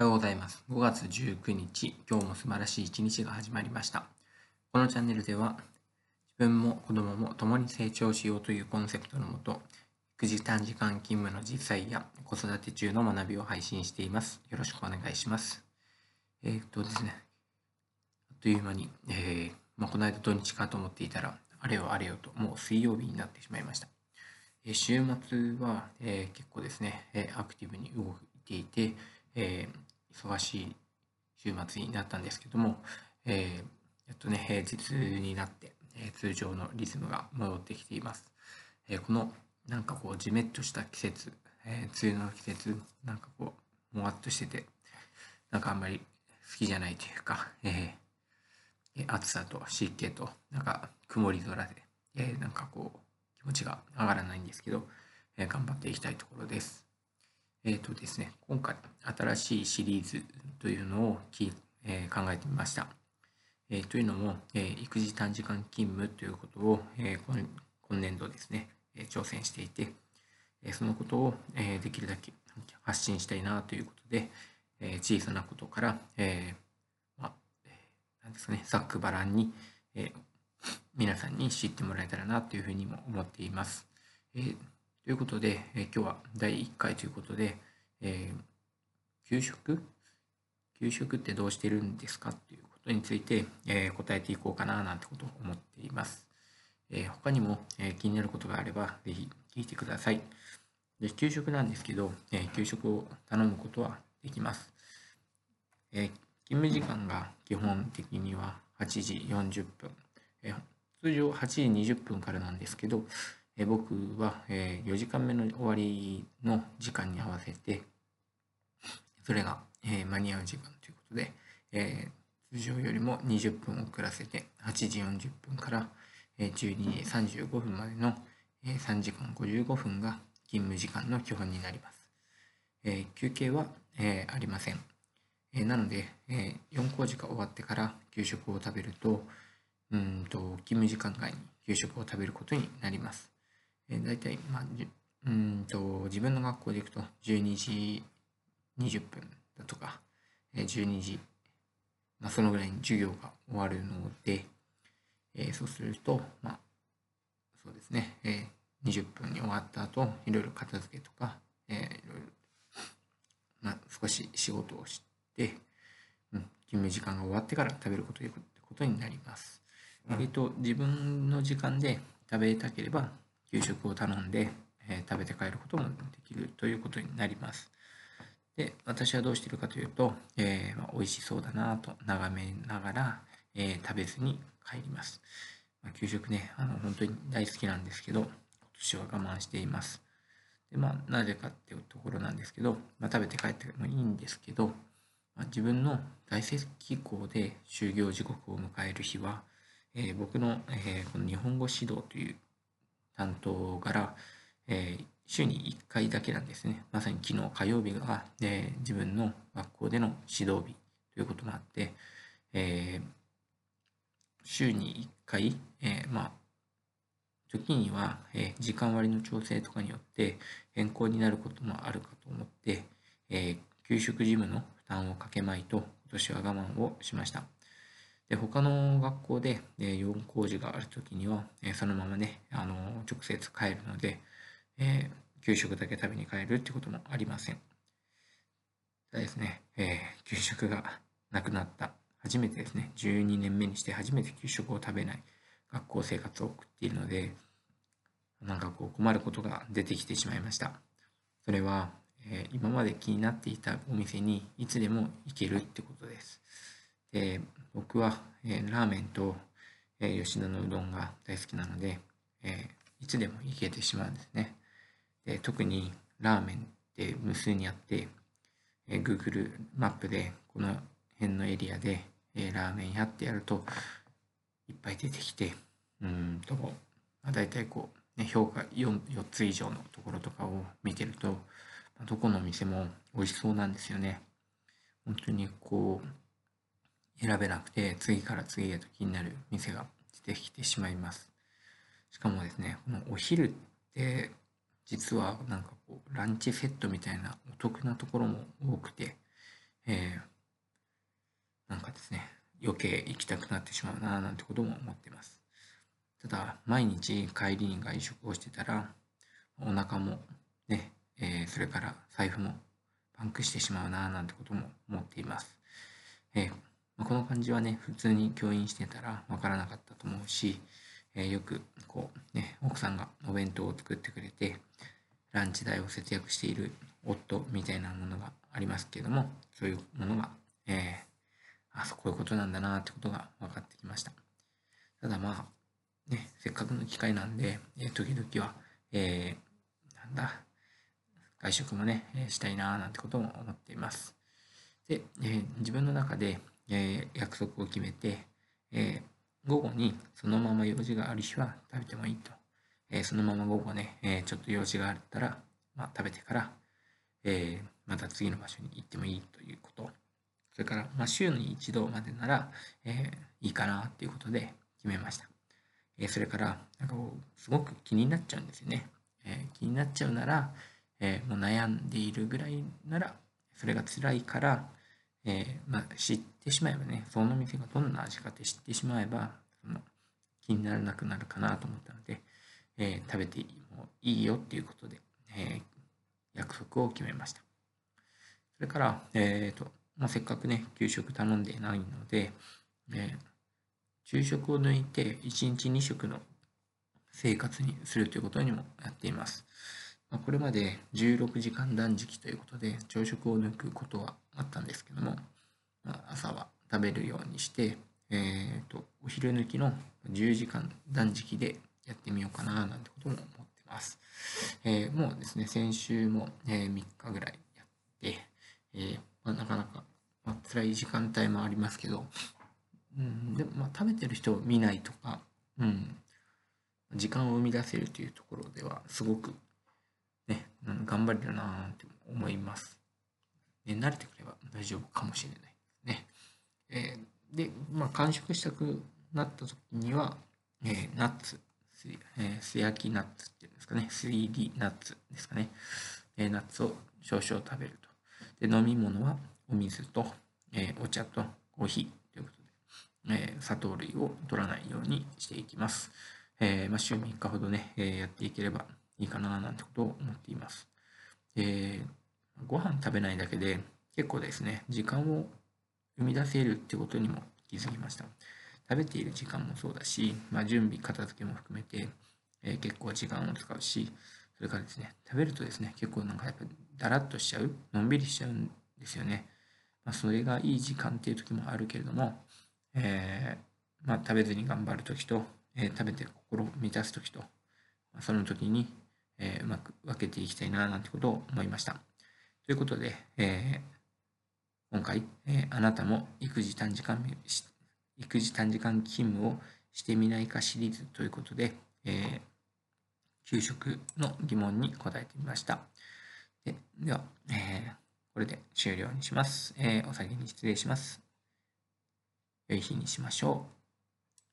おはようございます。5月19日、今日も素晴らしい一日が始まりました。このチャンネルでは、自分も子供も共に成長しようというコンセプトのもと、育児短時間勤務の実際や子育て中の学びを配信しています。よろしくお願いします。えーっとですね、あっという間に、えーまあ、この間土日かと思っていたら、あれよあれよと、もう水曜日になってしまいました。えー週末は、え結構ですね、えアクティブに動いていて、えー忙しい週末になったんですけども、えーやっとね、平日になって、えー通常のリズムが戻ってきています。えーこのなんかこう、じめっとした季節、えー梅雨の季節、なんかこう、もわっとしてて、なんかあんまり好きじゃないというか、えー暑さと湿気と、なんか曇り空で、えーなんかこう、気持ちが上がらないんですけど、えー頑張っていきたいところです。えっ、とですね、今回新しいシリーズというのをき、えー考えてみました。えーというのも、え育児短時間勤務ということを、え今年度ですね、え挑戦していて、えそのことを、えできるだけ発信したいなということで、え小さなことから、えーまあ、なんですかね、ざっくばらんに、えー皆さんに知ってもらえたらなというふうにも思っています。えということで、え今日は第1回ということで、えー給食？給食ってどうしてるんですかということについて、えー答えていこうかななんてことを思っています。えー他にも、え気になることがあれば、ぜひ聞いてください。で給食なんですけど、え給食を頼むことはできます。え勤務時間が基本的には8時40分、え通常8時20分からなんですけど、え僕は、えー4時間目の終わりの時間に合わせて、それが、え間に合う時間ということで、え通常よりも20分遅らせて8時40分から、えー12時35分までの、えー3時間55分が勤務時間の基本になります。え休憩は、えありません。えなので、えー4工事が終わってから給食を食べると、うんと勤務時間外に給食を食べることになります。えー、大体、まあ、じゅうーんと自分の学校で行くと12時20分だとか、えー12時、まあ、そのぐらいに授業が終わるので、えーそうすると、まあ、そうですね、えー20分に終わった後、いろいろ片付けとか、えーいろいろ、まあ、少し仕事をして、うん、勤務時間が終わってから食べることということになります。えっと、自分の時間で食べたければ、給食を頼んで、えー食べて帰ることもできるということになります。で、私はどうしているかというと、えーまあ、美味しそうだなと眺めながら、えー食べずに帰ります。まあ、給食ね、あの本当に大好きなんですけど、今年は我慢しています。で、まあ、なぜかっていうところなんですけど、まあ、食べて帰ってもいいんですけど、まあ、自分の在籍校で就業時刻を迎える日は、えー僕の、えーこの日本語指導という担当から、えー週に1回だけなんですね。まさに昨日火曜日が、えー自分の学校での指導日ということもあって、えー週に1回、えーまあ、時には、え時間割の調整とかによって変更になることもあるかと思って、え給食事務の負担をかけまいと今年は我慢をしました。で他の学校で、え4工事がある時には、えそのままね、あの直接帰るので、え給食だけ食べに帰るってこともありません。ただですね、え給食がなくなった。初めてですね、12年目にして初めて給食を食べない学校生活を送っているので、なんかこう困ることが出てきてしまいました。それは、え今まで気になっていたお店にいつでも行けるってことです。で僕は、えーラーメンと、えー吉田のうどんが大好きなので、えーいつでも行けてしまうんですね。で特にラーメンって無数にあって、えー Google マップでこの辺のエリアで、えーラーメン屋ってやるといっぱい出てきてうんと、まあ、大体こう、ね、評価 4, 4つ以上のところとかを見てると、どこの店も美味しそうなんですよね。本当にこう選べなくて次から次へと気になる店が出てきてしまいます。しかもですね、このお昼って実はなんかこうランチセットみたいなお得なところも多くて、えなんかですね、余計行きたくなってしまうななんてことも思ってます。ただ、毎日帰りに外食をしてたら、お腹もね、えー、それから財布もパンクしてしまうななんてことも思っています。えーまあ、この感じはね、普通に教員してたらわからなかったと思うし、えー、よくこうね、奥さんがお弁当を作ってくれて、ランチ代を節約している夫みたいなものがありますけれども、そういうものが、えー、あ、そういうことなんだなってことが分かってきました。ただまあ、ね、せっかくの機会なんで、えー、時々は、えー、なんだ、外食もね、え、したいなーなんてことも思っています。で、えー、自分の中で、えー、約束を決めて、えー、午後にそのまま用事がある日は食べてもいいと。えー、そのまま午後ね、え、ちょっと用事があったら、まあ、食べてから、え、また次の場所に行ってもいいということ。それから、まあ、週に一度までなら、え、いいかなっていうことで決めました。えそれから、なんかすごく気になっちゃうんですよね。え気になっちゃうなら、えもう悩んでいるぐらいなら、それが辛いから、えまあ、知ってしまえばね、その店がどんな味かって知ってしまえば、その気にならなくなるかなと思ったので、え食べてもいいよっていうことで、え約束を決めました。それから、え、ー、と、まあ、せっかくね、給食頼んでないので、えー昼食を抜いて1日2食の生活にするということにもやっています。まこれまで16時間断食ということで朝食を抜くことはあったんですけどもま、朝は食べるようにして、えーと、お昼抜きの10時間断食でやってみようかななんてことも思ってます。えー、もうですね、先週も、え3日ぐらいやって、えー、まあ、なかなか、まあ、辛い時間帯もありますけど、うん、でもまあ食べてる人を見ないとか、うん、時間を生み出せるというところではすごく、うん、頑張れるなって思います。ね、慣れてくれば大丈夫かもしれないですね。えー、で、まあ、完食したくなった時には、えー、ナッツ、えー、素焼きナッツっていうんですかね、3D ナッツですかね、えー、ナッツを少々食べると。で、飲み物はお水と、えー、お茶とコーヒーえ砂糖類を取らないようにしていきます。えー、まあ、週3日ほどね、えやっていければいいかななんてことを思っています。えー、ご飯食べないだけで結構ですね、時間を生み出せるってことにも気づきました。食べている時間もそうだし、まあ、準備、片付けも含めて、えー、結構時間を使うし、それからですね、食べるとですね、結構なんかやっぱだらっとしちゃう、のんびりしちゃうんですよね。まあ、それがいい時間っていう時もあるけれども、えー、まあ、食べずに頑張る時と、えー、食べて心を満たす時と、まあ、その時に、えー、うまく分けていきたいななんてことを思いました。ということで、え今回、えあなたも育児短時間育児短時間勤務をしてみないかシリーズということで、え給食の疑問に答えてみました。ででは、えこれで終了にします。えお先に失礼します。良い日にしましょう。